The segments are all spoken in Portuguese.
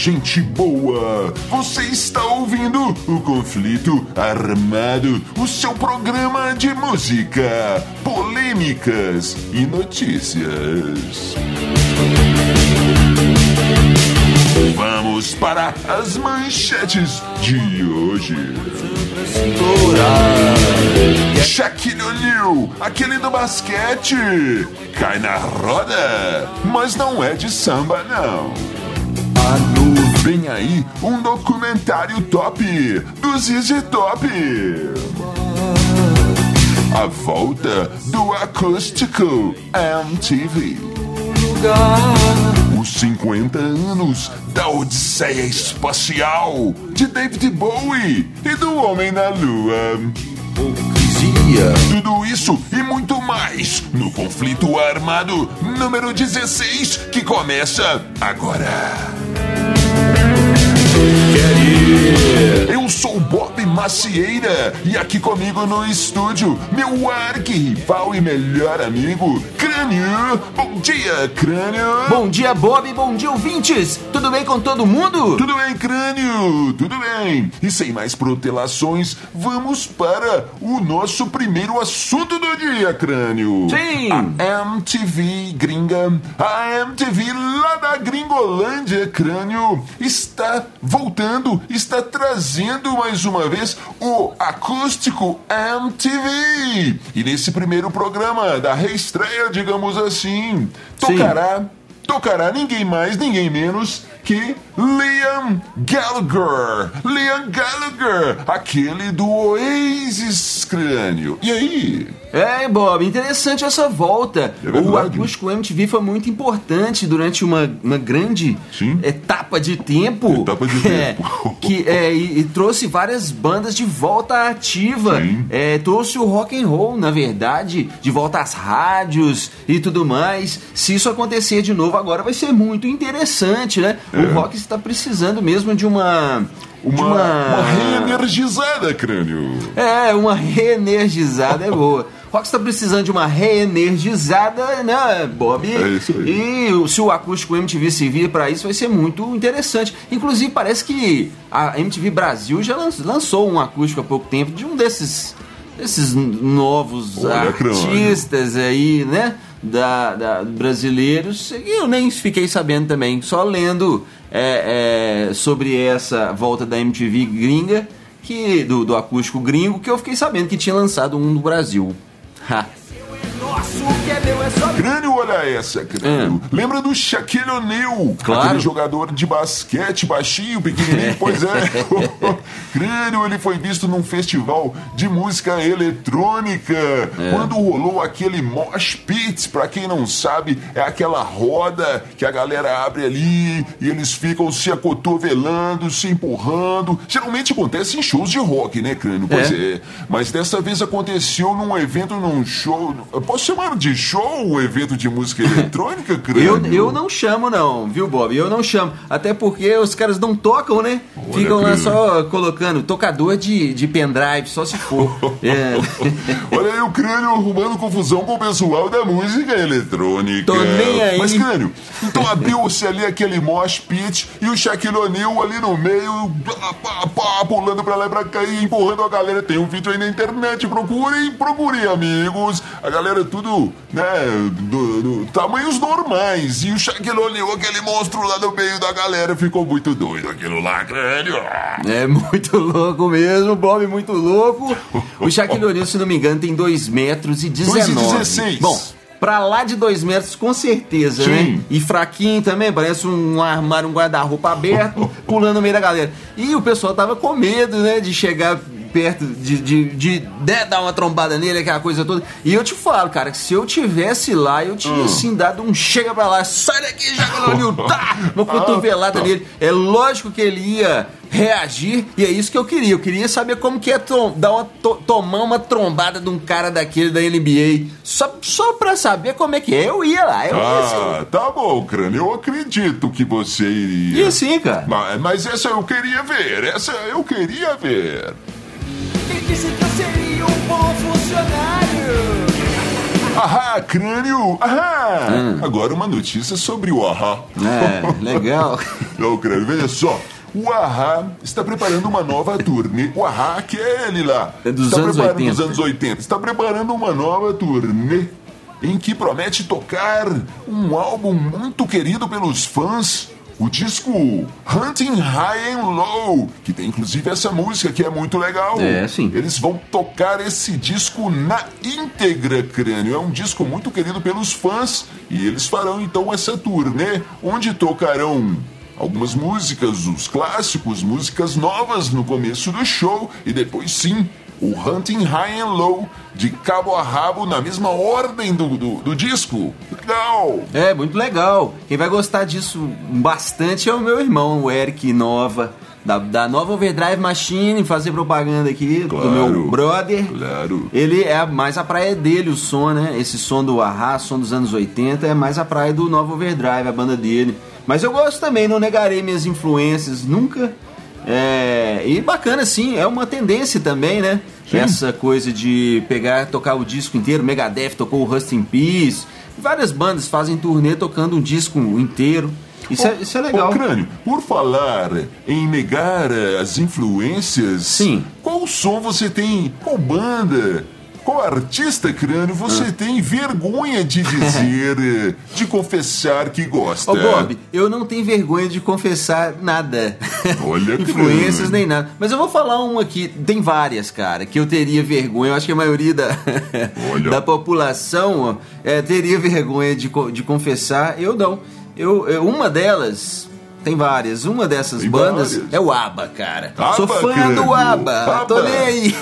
gente boa! Você está ouvindo o Conflito Armado, o seu programa de música, polêmicas e notícias. Vamos para as manchetes de hoje. Shaquille O'Neal, aquele do basquete, cai na roda, mas não é de samba não. Vem aí um documentário top do ZZ Top. A volta do acústico MTV. Os 50 anos da Odisseia Espacial de David Bowie e do Homem na Lua. Tudo isso e muito mais no conflito armado número 16 que começa agora. you. Eu sou o Bob Macieira e aqui comigo no estúdio, meu arqui-rival e melhor amigo, Crânio. Bom dia, Crânio. Bom dia, Bob. Bom dia, ouvintes. Tudo bem com todo mundo? Tudo bem, Crânio? Tudo bem. E sem mais protelações, vamos para o nosso primeiro assunto do dia, Crânio. Sim. A MTV gringa, a MTV lá da Gringolândia, Crânio, está voltando, está trazendo mais uma vez o acústico MTV. E nesse primeiro programa da reestreia, digamos assim, tocará, tocará ninguém mais, ninguém menos que Liam Gallagher. Liam Gallagher, aquele do Oasis Crânio. E aí? É, Bob, interessante essa volta. É o acústico MTV foi muito importante durante uma, uma grande Sim. etapa de tempo. Etapa de É, tempo. que, é, e, e trouxe várias bandas de volta ativa. É, trouxe o rock and roll, na verdade, de volta às rádios e tudo mais. Se isso acontecer de novo agora, vai ser muito interessante, né? O rock está precisando mesmo de uma. de É. Uma, uma reenergizada, Crânio. É, uma reenergizada é boa. O Rock está precisando de uma reenergizada, né, Bob? É isso aí. E se o acústico MTV servir para isso, vai ser muito interessante. Inclusive, parece que a MTV Brasil já lan- lançou um acústico há pouco tempo de um desses, desses novos Olha, Crânio. artistas aí, né? Da, da- brasileiros. E eu nem fiquei sabendo também, só lendo é, é, sobre essa volta da MTV gringa, que, do, do acústico gringo, que eu fiquei sabendo que tinha lançado um no Brasil. Ha. Crânio, olha essa, Crânio. Lembra do Shaquille O'Neal? É. Claro. Aquele jogador de basquete baixinho, pequenininho? pois é. Crânio, ele foi visto num festival de música eletrônica. É. Quando rolou aquele mosh pit, pra quem não sabe, é aquela roda que a galera abre ali e eles ficam se acotovelando, se empurrando. Geralmente acontece em shows de rock, né, Crânio? Pois É. é. Mas dessa vez aconteceu num evento, num show. Eu posso chamar de show um evento de música eletrônica, Crânio? Eu, eu não chamo, não, viu, Bob? Eu não chamo. Até porque os caras não tocam, né? Olha, Ficam lá só colocando tocador de, de pendrive, só se for. É. Olha aí o crânio arrumando confusão com o pessoal da música eletrônica. Tô nem aí. Mas, crânio, então abriu-se ali aquele mosh pit e o Shaquille O'Neal ali no meio, pá, pá, pá, pulando pra lá e pra cá e empurrando a galera. Tem um vídeo aí na internet, procurem, procurem, amigos. A galera tudo, né, do, do- tamanhos normais. E o Shaquille O'Neal, aquele monstro lá no meio da galera, ficou muito doido aquilo lá, crânio. É muito louco mesmo, Bob, muito louco. O Shaquille O'Neal, se não me engano, tem 2 metros e 19. 2,16. Bom, pra lá de 2 metros, com certeza, Sim. né? E fraquinho também, parece um armário, um guarda-roupa aberto, pulando no meio da galera. E o pessoal tava com medo, né, de chegar perto, de, de, de, né, dar uma trombada nele, aquela coisa toda. E eu te falo, cara, que se eu tivesse lá, eu tinha, assim, dado um chega pra lá, sai daqui, Shaquille O'Neal, tá! Uma cotovelada nele. É lógico que ele ia reagir, e é isso que eu queria. Eu queria saber como que é dar uma, to- tomar uma trombada de um cara daquele da NBA. Só, só pra saber como é que é. Eu ia lá, eu ia Ah, sim. tá bom, crânio. Eu acredito que você iria. Ia sim, cara. Mas, mas essa eu queria ver. Essa eu queria ver. Disse que eu seria um bom funcionário? Ahá, crânio! Ahá! Agora uma notícia sobre o Ahá. É, legal. Não, crânio, veja só. O Ahá está preparando uma nova turnê. O Ahá, aquele lá. É dos está anos preparando 80. dos anos 80. Está preparando uma nova turnê em que promete tocar um álbum muito querido pelos fãs. O disco Hunting High and Low, que tem inclusive essa música que é muito legal. É, sim. Eles vão tocar esse disco na íntegra, crânio. É um disco muito querido pelos fãs e eles farão então essa turnê onde tocarão algumas músicas, os clássicos, músicas novas no começo do show e depois sim o Hunting High and Low de cabo a rabo na mesma ordem do, do, do disco. Legal! É, muito legal. Quem vai gostar disso bastante é o meu irmão, o Eric Nova, da, da Nova Overdrive Machine, fazer propaganda aqui, do Claro. meu brother. Claro. Ele é mais a praia dele, o som, né? Esse som do Ahá, som dos anos 80, é mais a praia do Nova Overdrive, a banda dele. Mas eu gosto também, não negarei minhas influências, nunca. É, e bacana, sim, é uma tendência também, né? Essa coisa de pegar, tocar o disco inteiro. Megadeth tocou o Rust in Peace. Várias bandas fazem turnê tocando um disco inteiro. Isso, é, isso é legal. Crânio, por falar em negar as influências, Sim. qual som você tem, qual banda, qual artista, Crânio, você Ah. tem vergonha de dizer, de confessar que gosta? Ô Bob, eu não tenho vergonha de confessar nada. Olha, Influências crânio. nem nada. Mas eu vou falar uma aqui, tem várias, cara, que eu teria vergonha. Eu acho que a maioria da, da população é, teria vergonha de, de confessar. Eu não. Eu, eu- uma delas. Tem várias. Uma dessas Tem bandas várias. é o ABBA, cara. ABBA, Sou fã crânio. do ABBA. Tô ABBA. nem aí.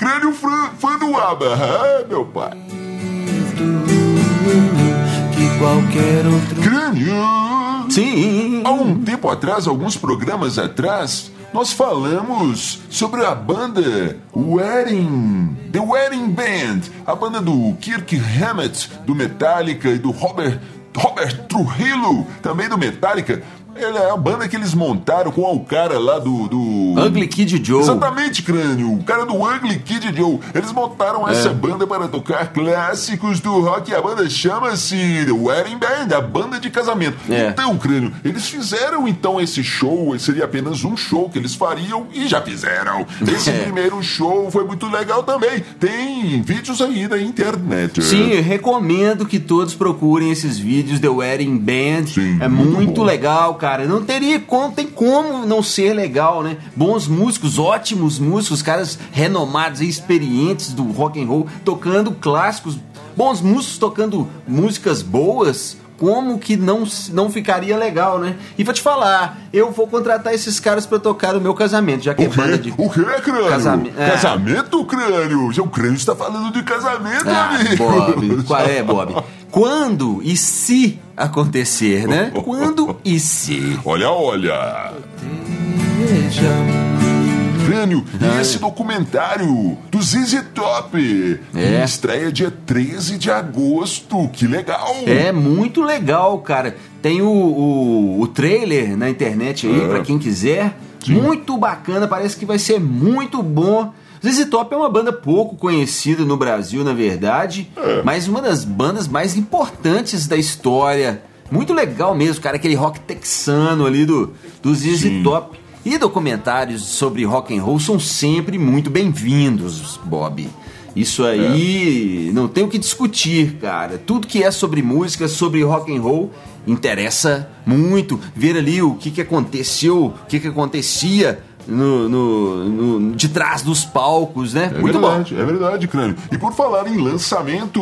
Crânio fã, fã do ABBA, ah, meu pai. que qualquer outro. Crânio! Sim. Há um tempo atrás, alguns programas atrás, nós falamos sobre a banda Wedding, The Wedding Band, a banda do Kirk Hammett, do Metallica, e do Robert, Robert Trujillo, também do Metallica. Ele é a banda que eles montaram com o cara lá do. do... Ugly Kid Joe. Exatamente, crânio. O cara do Ugly Kid Joe. Eles montaram É. essa banda para tocar clássicos do rock. E a banda chama-se The Wedding Band, a banda de casamento. É. Então, crânio, eles fizeram então esse show. Seria apenas um show que eles fariam e já fizeram. Esse É. primeiro show foi muito legal também. Tem vídeos aí na internet. Sim, eu recomendo que todos procurem esses vídeos The Wedding Band. Sim, é muito muito, legal, cara. Não teria como, tem como não ser legal, né? Bons músicos, ótimos músicos, caras renomados e experientes do rock and roll, tocando clássicos, bons músicos tocando músicas boas. Como que não, não ficaria legal, né? E vou te falar, eu vou contratar esses caras pra tocar no meu casamento, já que é O banda quê? de. O quê, crânio? Casame- é. Casamento, crânio? O crânio está falando de casamento, Ah, amigo. Bob, qual é, Bob? Quando e se acontecer, né? Quando e se. Olha, olha. Crânio, e esse documentário do ZZ Top? É. Estreia dia 13 de agosto. Que legal! É muito legal, cara. Tem o, o, o trailer na internet aí, É. pra quem quiser. Muito bacana, parece que vai ser muito bom. ZZ Top é uma banda pouco conhecida no Brasil, na verdade, É. mas uma das bandas mais importantes da história. Muito legal mesmo, cara, aquele rock texano ali do, do ZZ Sim. Top. E documentários sobre rock and roll são sempre muito bem-vindos, Bob. Isso aí não tem o que discutir, cara. Tudo que é sobre música, sobre rock and roll, interessa muito. Ver ali o que, que aconteceu, o que, que acontecia no, no- no- de trás dos palcos, né? É muito verdade, é verdade, crânio. E por falar em lançamento,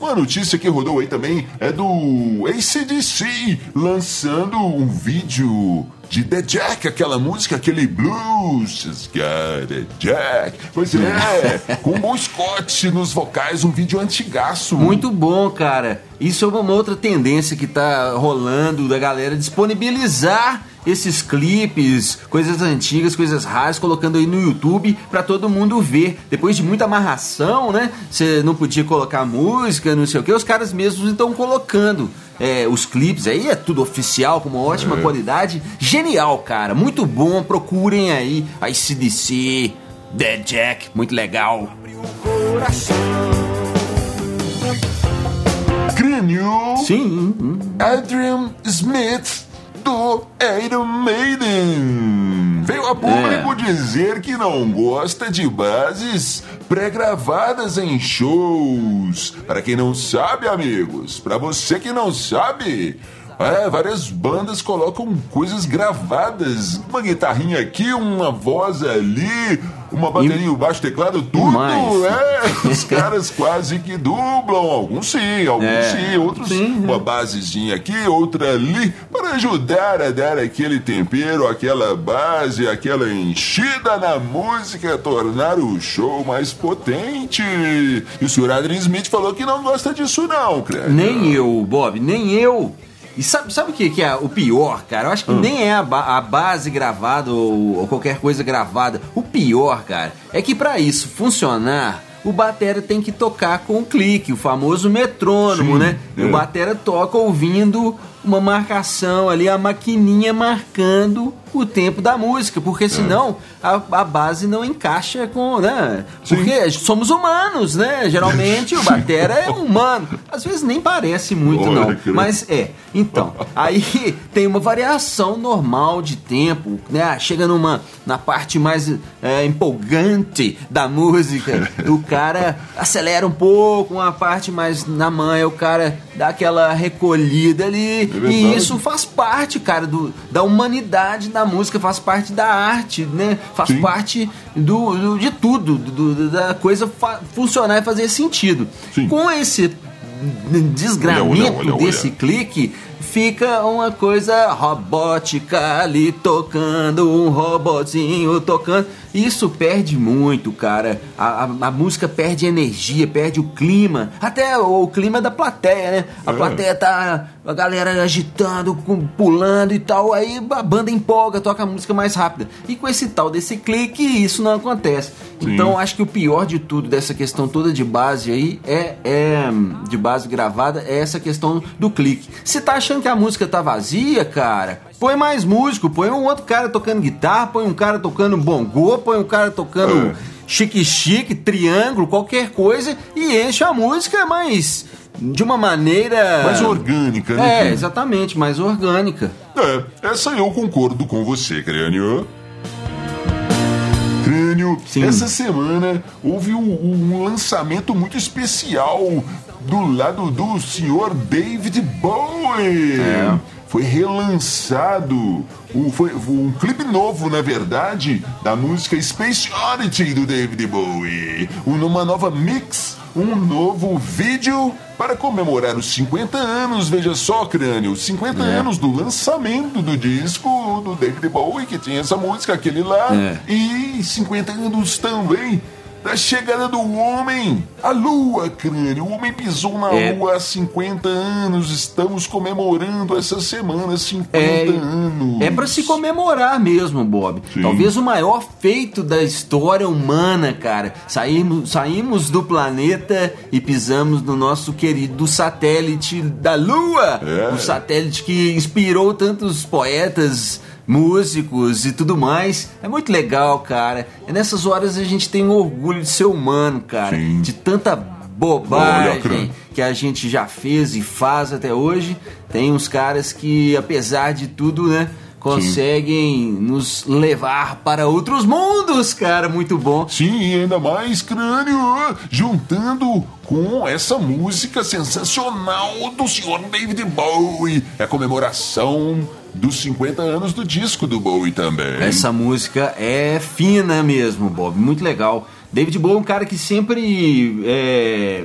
uma notícia que rodou aí também é do ACDC lançando um vídeo de The Jack, aquela música, aquele blues. Got a Jack. Pois é, com o Bon Scott nos vocais, um vídeo antigaço. bom. Muito bom, cara. Isso é uma outra tendência que tá rolando da galera disponibilizar esses clipes, coisas antigas, coisas raras, colocando aí no YouTube pra todo mundo ver. Depois de muita amarração, né? Você não podia colocar música, não sei o que, os caras mesmos estão colocando é, os clipes aí, é tudo oficial, com uma ótima qualidade. Genial, cara, muito bom. Procurem aí a ICDC, Dead Jack, muito legal. Crânio. Sim. Adrian Smith do Iron Maiden. Veio a público dizer que não gosta de bases pré-gravadas em shows. Para quem não sabe, amigos, para você que não sabe, é, várias bandas colocam coisas gravadas. Uma guitarrinha aqui, uma voz ali, uma bateria, um baixo teclado, tudo. mais. É, os caras quase que dublam. Alguns sim, alguns É. sim, outros Sim, uma basezinha aqui, outra ali, para ajudar a dar aquele tempero, aquela base, aquela enchida na música, tornar o show mais potente. E o senhor Adrian Smith falou que não gosta disso não, cara. Nem eu, Bob, nem eu. E sabe, sabe o que, que é o pior, cara? Eu acho que nem é a, ba- a base gravada ou, ou qualquer coisa gravada. O pior, cara, é que pra isso funcionar, o batera tem que tocar com o clique, o famoso metrônomo, Sim, né? E é. o batera toca ouvindo uma marcação ali, a maquininha marcando o tempo da música, porque senão a, a base não encaixa com, né? Sim. Porque somos humanos, né? Geralmente o batera é humano. Às vezes nem parece muito, Olha, não. cara. Mas é. Então, aí tem uma variação normal de tempo, né? Chega numa na parte mais é, empolgante da música, o cara acelera um pouco, uma parte mais na manha, o cara dá aquela recolhida ali. É e isso faz parte, cara, do, da humanidade da música, faz parte da arte, né? Faz Sim. parte do, do- de tudo, do- da coisa funcionar e fazer sentido. Sim. Com esse desgramento Olha, olha, olha, olha. desse clique, fica uma coisa robótica ali tocando, um robozinho tocando. Isso perde muito, cara. A, a- a música perde energia, perde o clima. Até o clima da plateia, né? A É. plateia tá. A galera agitando, com- pulando e tal. Aí a banda empolga, toca a música mais rápida. E com esse tal desse clique, isso não acontece. Sim. Então acho que o pior de tudo dessa questão toda de base aí é, é de base gravada é essa questão do clique. Se tá achando que a música tá vazia, cara, põe mais músico, põe um outro cara tocando guitarra, põe um cara tocando bongô, põe um cara tocando É. chique-chique, triângulo, qualquer coisa e enche a música, mas de uma maneira Mais orgânica, né? É, exatamente, mais orgânica. É, essa eu concordo com você, Crânio. Sim. essa semana houve um, um lançamento muito especial do lado do senhor David Bowie. É. Foi relançado um, foi, um clipe novo, na verdade, da música Space Oddity do David Bowie. Uma nova mix, um novo vídeo para comemorar os 50 anos, veja só, crânio, 50 É. anos do lançamento do disco do David Bowie, que tinha essa música, aquele lá, É. e 50 anos também da chegada do homem à lua, crânio. O homem pisou na É. lua há 50 anos, estamos comemorando essa semana 50 É, anos. é para se comemorar mesmo, Bob. Sim. Talvez o maior feito da história humana, cara. Saímos, saímos do planeta e pisamos no nosso querido satélite da Lua. É. O satélite que inspirou tantos poetas, músicos e tudo mais. É muito legal, cara. É nessas horas a gente tem um orgulho de ser humano, cara. Sim. De tanta bobagem que a gente já fez e faz até hoje. Tem uns caras que, apesar de tudo, né, conseguem nos levar para outros mundos, cara. Muito bom. Sim, ainda mais crânio, juntando com essa música sensacional do senhor David Bowie. É a comemoração dos 50 anos do disco do Bowie também. Essa música é fina mesmo, Bob. Muito legal. David Bowie é um cara que sempre é,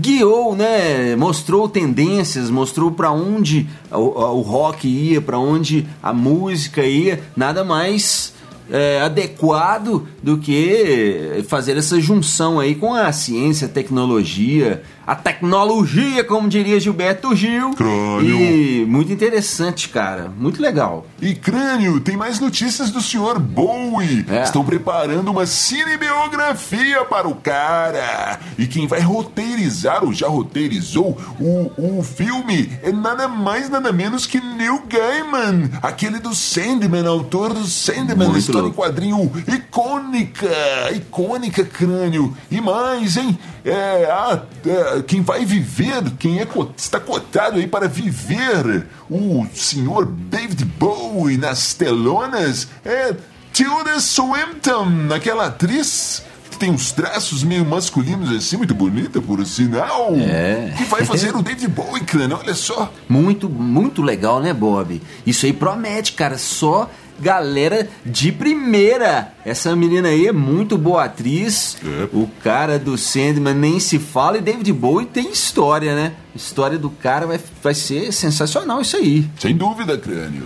guiou, né? Mostrou tendências, mostrou para onde o, o rock ia, para onde a música ia. Nada mais é, adequado do que fazer essa junção aí com a ciência, a tecnologia, a tecnologia, como diria Gilberto Gil. Crânio. E muito interessante, cara. Muito legal. E Crânio, tem mais notícias do senhor Bowie. É. Estão preparando uma cinebiografia para o cara. E quem vai roteirizar ou já roteirizou o, o filme é nada mais, nada menos que Neil Gaiman, aquele do Sandman, autor do Sandman, Muito história em quadrinho icônica, icônica crânio. E mais, hein? É, a- é, quem vai viver, quem é, está cotado aí para viver o senhor David Bowie nas telonas é Tilda Swinton, aquela atriz que tem uns traços meio masculinos assim, muito bonita, por sinal. É. Que vai fazer o David Bowie, crânio, olha só. Muito, muito legal, né, Bob? Isso aí promete, cara. Só galera de primeira. Essa menina aí é muito boa atriz. É. O cara do Sandman nem se fala. E David Bowie tem história, né? A história do cara vai, vai ser sensacional isso aí. Sem dúvida, crânio.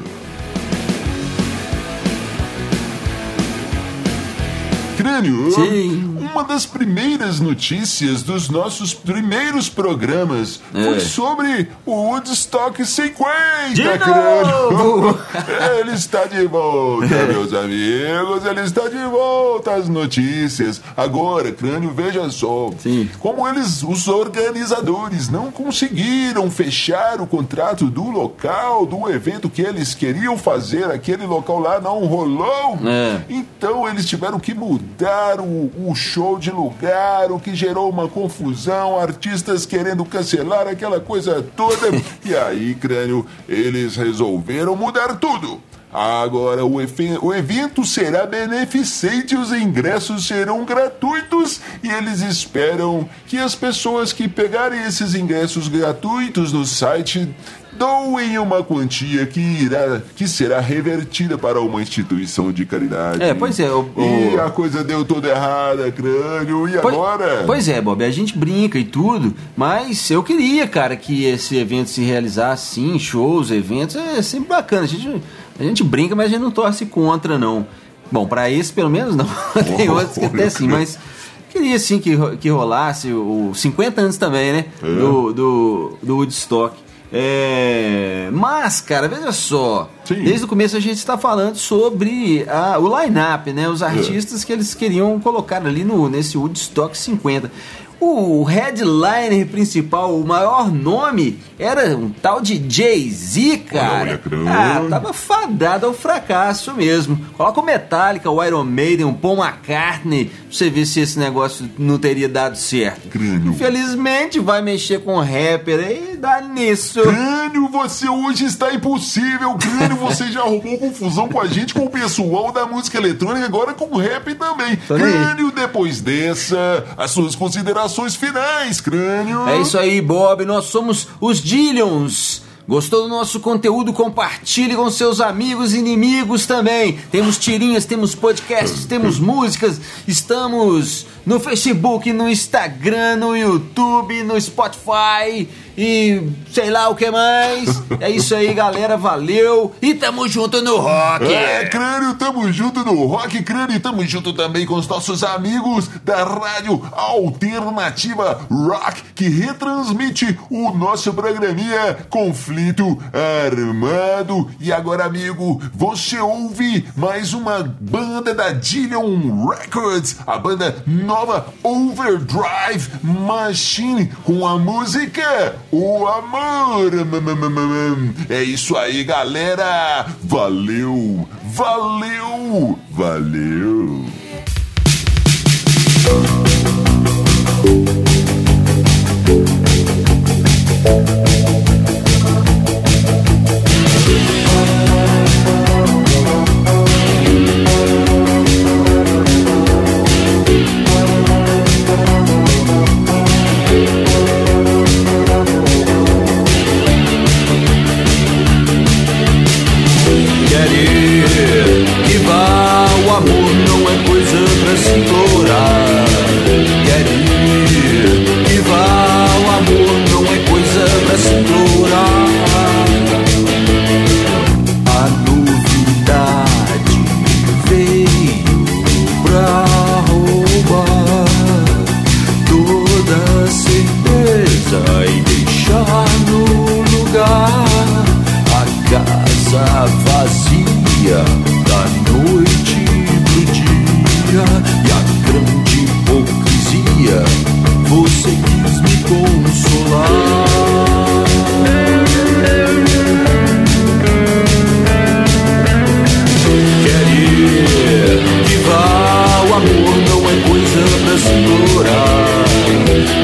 Crânio, Sim. uma das primeiras notícias dos nossos primeiros programas foi É. sobre o Woodstock 50, De crânio. Ele está de volta, meus amigos, ele está de volta às notícias. Agora, crânio, veja só. Sim. Como eles, os organizadores, não conseguiram fechar o contrato do local, do evento que eles queriam fazer, aquele local lá não rolou. É. Então eles tiveram que mudar o, o show de lugar, o que gerou uma confusão, artistas querendo cancelar aquela coisa toda. e aí, crânio, eles resolveram mudar tudo. Agora o, o evento será beneficente, os ingressos serão gratuitos e eles esperam que as pessoas que pegarem esses ingressos gratuitos no site doem uma quantia que irá que será revertida para uma instituição de caridade. É, pois é, o- E o- a coisa deu toda errada, crânio. E Pois- agora? Pois é, Bob, a gente brinca e tudo, mas eu queria, cara, que esse evento se realizasse sim, shows, eventos, é sempre bacana. A gente, a gente brinca, mas a gente não torce contra, não. Bom, pra esse pelo menos não. Tem outros que até sim, mas queria sim que, que rolasse os 50 anos também, né? É. Do, do, do Woodstock. É, mas, cara, veja só. Sim. Desde o começo a gente está falando sobre a- o line-up, né? Os artistas que eles queriam colocar ali no, nesse Woodstock 50. O headliner principal, o maior nome, era um tal de Jay-Z, cara. Olha, crânio. Ah, tava fadado ao fracasso mesmo. Coloca o Metallica, o Iron Maiden, o Paul McCartney, pra você ver se esse negócio não teria dado certo. Crânio. Infelizmente vai mexer com rapper e dá nisso. Crânio, você hoje está impossível. Crânio, você já arrumou confusão com a gente, com o pessoal da música eletrônica, agora com o rap também. Tô nem aí. Crânio, depois dessa, as suas considerações finais, Crânio. É isso aí, Bob. Nós somos os Dillions. Gostou do nosso conteúdo? Compartilhe com seus amigos e inimigos também. Temos tirinhas, temos podcasts, temos músicas. Estamos no Facebook, no Instagram, no YouTube, no Spotify e sei lá o que mais. É isso aí, galera. Valeu e tamo junto no rock. É, Crânio, tamo junto no Rock Crânio e tamo junto também com os nossos amigos da Rádio Alternativa Rock, que retransmite o nosso programinha Conflito Armado. E agora, amigo, você ouve mais uma banda da Dillion Records, a banda nova Overdrive Machine, com a música O Amor. É isso aí, galera. Valeu, valeu, valeu.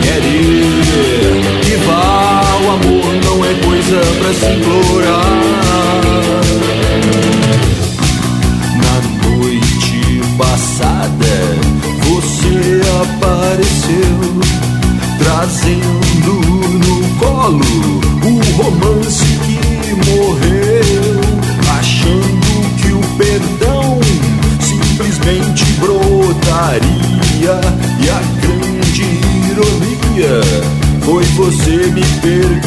querer. Que vá, o amor não é coisa pra se implorar. Você